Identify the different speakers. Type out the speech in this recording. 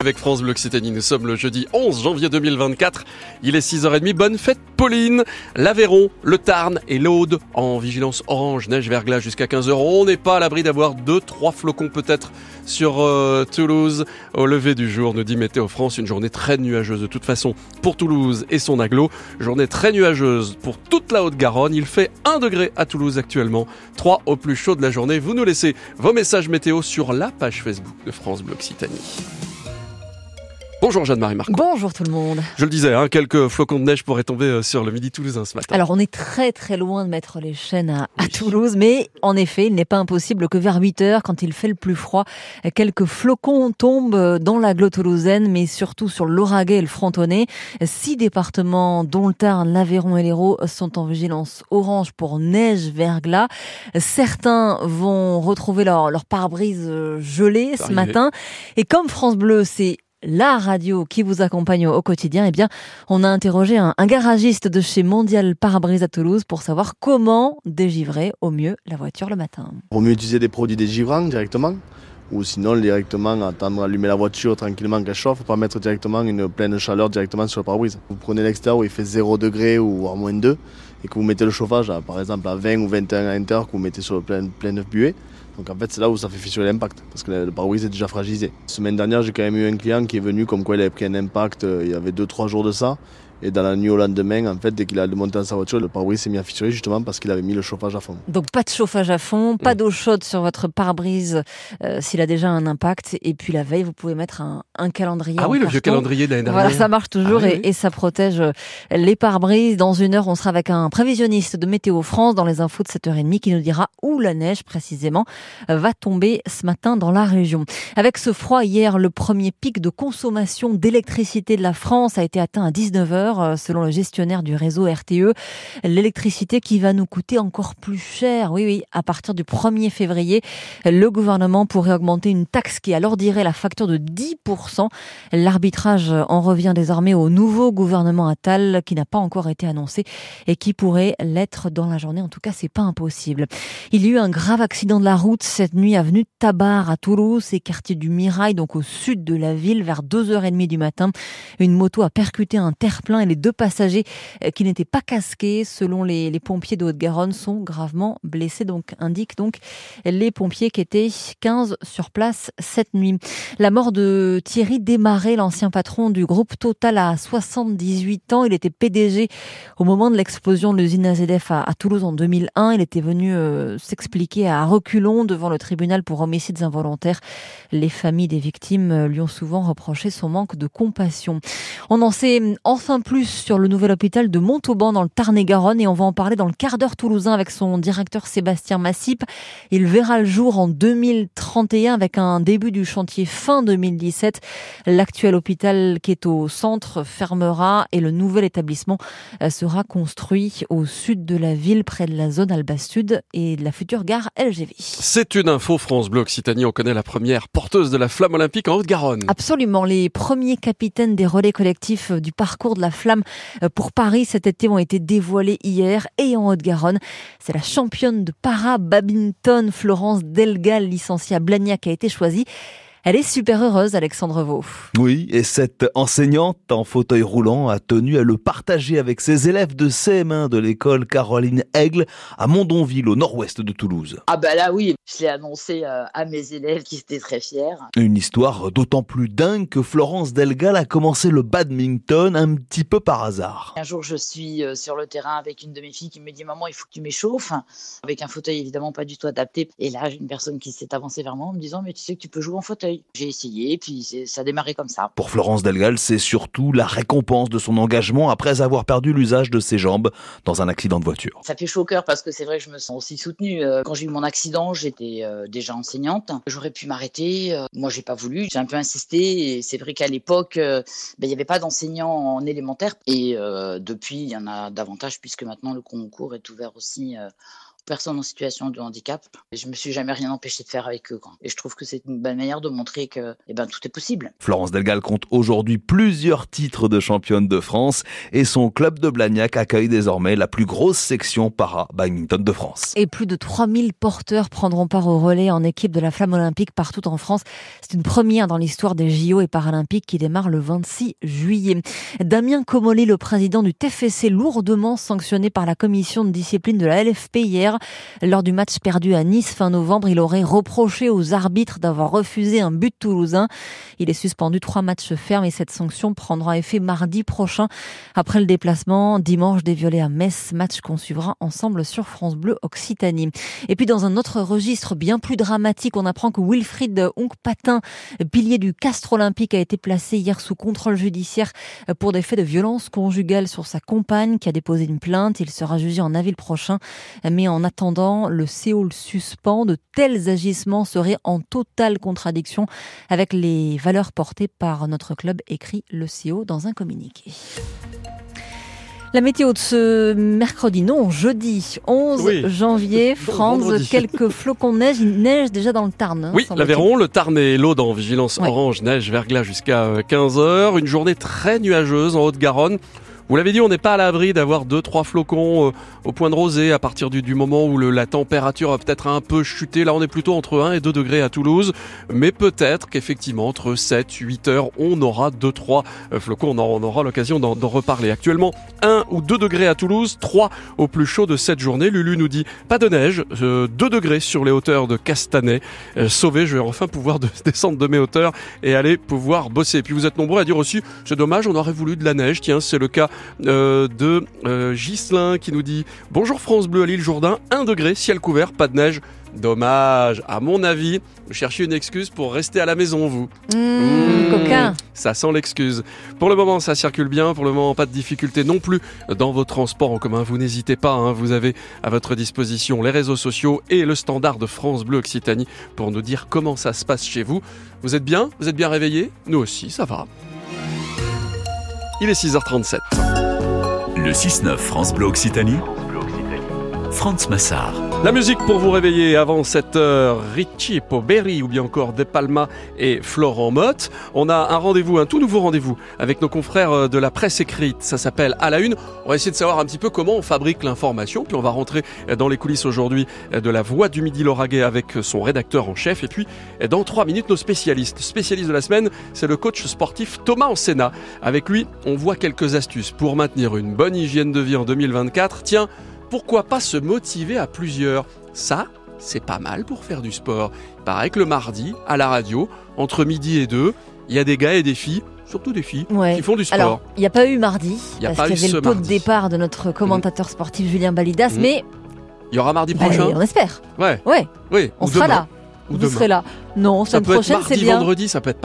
Speaker 1: Avec France Bleu Occitanie, nous sommes le jeudi 11 janvier 2024. Il est 6h30. Bonne fête, Pauline. L'Aveyron, le Tarn et l'Aude en vigilance orange, neige, verglas jusqu'à 15 h On n'est pas à l'abri d'avoir deux, trois flocons peut-être sur euh, Toulouse. Au lever du jour, nous dit Météo France, une journée très nuageuse de toute façon pour Toulouse et son aglo. Journée très nuageuse pour toute la Haute-Garonne. Il fait 1 degré à Toulouse actuellement, 3 au plus chaud de la journée. Vous nous laissez vos messages météo sur la page Facebook de France Bleu Occitanie. Bonjour Jeanne-Marie Marc.
Speaker 2: Bonjour tout le monde.
Speaker 1: Je le disais, hein, quelques flocons de neige pourraient tomber euh, sur le midi toulousain ce matin.
Speaker 2: Alors on est très très loin de mettre les chaînes à, Toulouse, mais en effet, il n'est pas impossible que vers 8 heures, quand il fait le plus froid, quelques flocons tombent dans la toulousaine, mais surtout sur l'Auragais et le Frontonnet. Six départements, dont le Tarn, l'Aveyron et l'Hérault, sont en vigilance orange pour neige verglas. Certains vont retrouver leur, leur pare-brise euh, gelé ce matin. Et comme France Bleu, c'est la radio qui vous accompagne au quotidien, eh bien, on a interrogé un, garagiste de chez Mondial Parabrise à Toulouse pour savoir comment dégivrer au mieux la voiture le matin.
Speaker 3: Pour mieux utiliser des produits dégivrants directement ou sinon directement attendre allumer la voiture tranquillement qu'elle chauffe, pas mettre directement une pleine chaleur directement sur le pare-brise. Vous prenez l'extérieur où il fait 0 degré ou à moins 2 et que vous mettez le chauffage par exemple à 20 ou 21 à l'intérieur que vous mettez sur le plein, pleine buée, donc en fait, c'est là où ça fait fissurer l'impact, parce que le pare-brise est déjà fragilisé. Semaine dernière, j'ai quand même eu un client qui est venu comme quoi il avait pris un impact euh, il y avait 2-3 jours de ça. Et dans la nuit au lendemain, en fait, dès qu'il a monté dans sa voiture, le pare-brise s'est mis à fissurer justement parce qu'il avait mis le chauffage à fond.
Speaker 2: Donc pas de chauffage à fond, pas d'eau chaude sur votre pare-brise euh, s'il a déjà un impact. Et puis la veille, vous pouvez mettre un, calendrier.
Speaker 1: Ah oui, le vieux calendrier d'année dernière.
Speaker 2: Voilà, ça marche toujours ah et, ça protège euh, les pare-brises. Dans une heure, on sera avec un prévisionniste de Météo France dans les infos de 7h30 qui nous dira où la neige précisément va tomber ce matin dans la région. Avec ce froid hier, le premier pic de consommation d'électricité de la France a été atteint à 19h euh, selon le gestionnaire du réseau RTE. L'électricité qui va nous coûter encore plus cher. Oui, oui, à partir du 1er février, le gouvernement pourrait augmenter une taxe qui alourdirait la facture de 10%. L'arbitrage en revient désormais au nouveau gouvernement Attal qui n'a pas encore été annoncé et qui pourrait l'être dans la journée. En tout cas, c'est pas impossible. Il y a eu un grave accident de la route cette nuit avenue de Tabar à Toulouse et quartier du Mirail, donc au sud de la ville, vers 2h30 du matin. Une moto a percuté un terre-plein et les deux passagers euh, qui n'étaient pas casqués, selon les, pompiers de Haute-Garonne, sont gravement blessés. Donc, indique donc les pompiers qui étaient 15 sur place cette nuit. La mort de Thierry Desmarais, l'ancien patron du groupe Total à 78 ans. Il était PDG au moment de l'explosion de l'usine AZF à, Toulouse en 2001. Il était venu euh, s'expliquer à reculons devant le tribunal pour homicides involontaires. Les familles des victimes lui ont souvent reproché son manque de compassion. On en sait enfin plus sur le nouvel hôpital de Montauban dans le Tarn-et-Garonne et on va en parler dans le quart d'heure toulousain avec son directeur Sébastien Massip. Il verra le jour en 2031 avec un début du chantier fin 2017. L'actuel hôpital qui est au centre fermera et le nouvel établissement euh, sera construit au sud de la ville près de la zone Alba Sud et de la future gare LGV.
Speaker 1: C'est une info France Bleu Occitanie. On connaît la première porteuse de la flamme olympique en Haute-Garonne.
Speaker 2: Absolument. Les premiers capitaines des relais collectifs du parcours de la euh, pour Paris cet été ont été dévoilés hier et en Haute-Garonne. C'est la championne de para-badminton Florence Delgal, licenciée à Blagnac, a été choisie. Elle est super heureuse, Alexandre Vaux.
Speaker 4: Oui, et cette enseignante en fauteuil roulant a tenu à le partager avec ses élèves de CM1 de l'école Caroline Aigle à Mondonville, au nord-ouest de Toulouse.
Speaker 5: Ah bah là oui, je l'ai annoncé euh, à mes élèves qui étaient très fiers.
Speaker 4: Une histoire d'autant plus dingue que Florence Delgal a commencé le badminton un petit peu par hasard.
Speaker 5: Un jour, je suis euh, sur le terrain avec une de mes filles qui me dit Maman, il faut que tu m'échauffes. Avec un fauteuil évidemment pas du tout adapté. Et là, j'ai une personne qui s'est avancée vers moi en me disant Mais tu sais que tu peux jouer en fauteuil. J'ai essayé, puis ça a démarré comme ça.
Speaker 4: Pour Florence Delgal, c'est surtout la récompense de son engagement après avoir perdu l'usage de ses jambes dans un accident de voiture.
Speaker 5: Ça fait chaud au cœur parce que c'est vrai que je me sens aussi soutenue. Euh, quand j'ai eu mon accident, j'étais euh, déjà enseignante. J'aurais pu m'arrêter. Euh, moi, j'ai pas voulu. J'ai un peu insisté. Et c'est vrai qu'à l'époque, ben, il n'y avait pas d'enseignants en élémentaire. Et depuis, il y en a davantage puisque maintenant le concours est ouvert aussi personnes en situation de handicap. Et je me suis jamais rien empêché de faire avec eux. Quoi. Et je trouve que c'est une bonne manière de montrer que eh ben, tout est possible.
Speaker 4: Florence Delgal compte aujourd'hui plusieurs titres de championne de France et son club de Blagnac accueille désormais la plus grosse section para-badminton de France.
Speaker 2: Et plus de 3000 porteurs prendront part au relais en équipe de la flamme olympique partout en France. C'est une première dans l'histoire des JO et paralympiques qui démarre le 26 juillet. Damien Comolli, le président du TFC, lourdement sanctionné par la commission de discipline de la LFP hier. Lors du match perdu à Nice fin novembre, il aurait reproché aux arbitres d'avoir refusé un but toulousain. Il est suspendu trois matchs fermes et cette sanction prendra effet mardi prochain après le déplacement dimanche des Violets à Metz, match qu'on suivra ensemble sur France Bleu Occitanie. Et puis dans un autre registre bien plus dramatique, on apprend que Wilfried Onc-Patin, pilier du Castre Olympique, a été placé hier sous contrôle judiciaire pour des faits de violence conjugale sur sa compagne qui a déposé une plainte. Il sera jugé en avril prochain. Mais en attendant, le CO le suspend. De tels agissements seraient en totale contradiction avec les valeurs portées par notre club, écrit le CO dans un communiqué. La météo de ce mercredi, non, jeudi 11
Speaker 1: Oui.
Speaker 2: janvier, France,
Speaker 1: Vendredi.
Speaker 2: quelques flocons de neige, il neige déjà dans le Tarn. hein,
Speaker 1: Oui, l'Aveyron, le Tarn et l'Aude en vigilance
Speaker 2: Ouais.
Speaker 1: orange, neige, verglas jusqu'à 15h. Une journée très nuageuse en Haute-Garonne. Vous l'avez dit, on n'est pas à l'abri d'avoir deux, trois flocons euh, au point de rosée à partir du, du moment où le- la température a peut-être un peu chuté. Là, on est plutôt entre 1 et 2 degrés à Toulouse. Mais peut-être qu'effectivement, entre 7, 8 heures, on aura deux, trois euh, flocons. On, on aura l'occasion d'en reparler. Actuellement, 1 ou 2 degrés à Toulouse, 3 au plus chaud de cette journée. Lulu nous dit pas de neige, euh, 2 degrés sur les hauteurs de Castanet. Euh, sauvé, je vais enfin pouvoir de- descendre de mes hauteurs et aller pouvoir bosser. Et puis vous êtes nombreux à dire aussi, c'est dommage, on aurait voulu de la neige. Tiens, c'est le cas euh, de euh, Ghislain qui nous dit Bonjour France Bleu à l'île Jourdain, 1 degré, ciel couvert, pas de neige. Dommage. À mon avis, vous cherchez une excuse pour rester à la maison, vous.
Speaker 2: Mmh,
Speaker 1: Mmh.
Speaker 2: coquin.
Speaker 1: Ça sent l'excuse. Pour le moment, ça circule bien. Pour le moment, pas de difficulté non plus dans vos transports en commun. Vous n'hésitez pas. hein, vous avez à votre disposition les réseaux sociaux et le standard de France Bleu Occitanie pour nous dire comment ça se passe chez vous. Vous êtes bien? Vous êtes bien réveillés Nous aussi, ça va. Il est 6h37.
Speaker 6: Le 6-9 France Bleu Occitanie. Franz Massard.
Speaker 1: La musique pour vous réveiller avant 7 heure, Richie Poberi ou bien encore De Palma et Florent Motte. On a un rendez-vous, un tout nouveau rendez-vous avec nos confrères euh, de la presse écrite. Ça s'appelle À la Une. On va essayer de savoir un petit peu comment on fabrique l'information. Puis on va rentrer euh, dans les coulisses aujourd'hui euh, de la Voix du Midi Lauragais avec son rédacteur en chef. Et puis dans 3 minutes, nos spécialistes. Spécialiste de la semaine, c'est le coach sportif Thomas Ansena. Avec lui, on voit quelques astuces pour maintenir une bonne hygiène de vie en 2024. Tiens, pourquoi pas se motiver à plusieurs? Ça, c'est pas mal pour faire du sport. Il paraît que le mardi, à la radio, entre midi et deux, il y a des gars et des filles, surtout des filles,
Speaker 2: Ouais.
Speaker 1: qui font du sport.
Speaker 2: Alors, il n'y a pas eu mardi,
Speaker 1: Il y a
Speaker 2: parce qu'il y avait le pot de départ de notre commentateur sportif Julien Balidas,
Speaker 1: Mhm.
Speaker 2: mais
Speaker 1: il y aura mardi
Speaker 2: bah,
Speaker 1: prochain?
Speaker 2: on espère.
Speaker 1: Ouais,
Speaker 2: Ouais,
Speaker 1: oui.
Speaker 2: on
Speaker 1: ou
Speaker 2: sera
Speaker 1: demain.
Speaker 2: là.
Speaker 1: Ou
Speaker 2: Vous
Speaker 1: demain.
Speaker 2: serez là. Non,
Speaker 1: Ça
Speaker 2: semaine
Speaker 1: peut être
Speaker 2: prochaine, c'est
Speaker 1: mardi, vendredi, ça peut être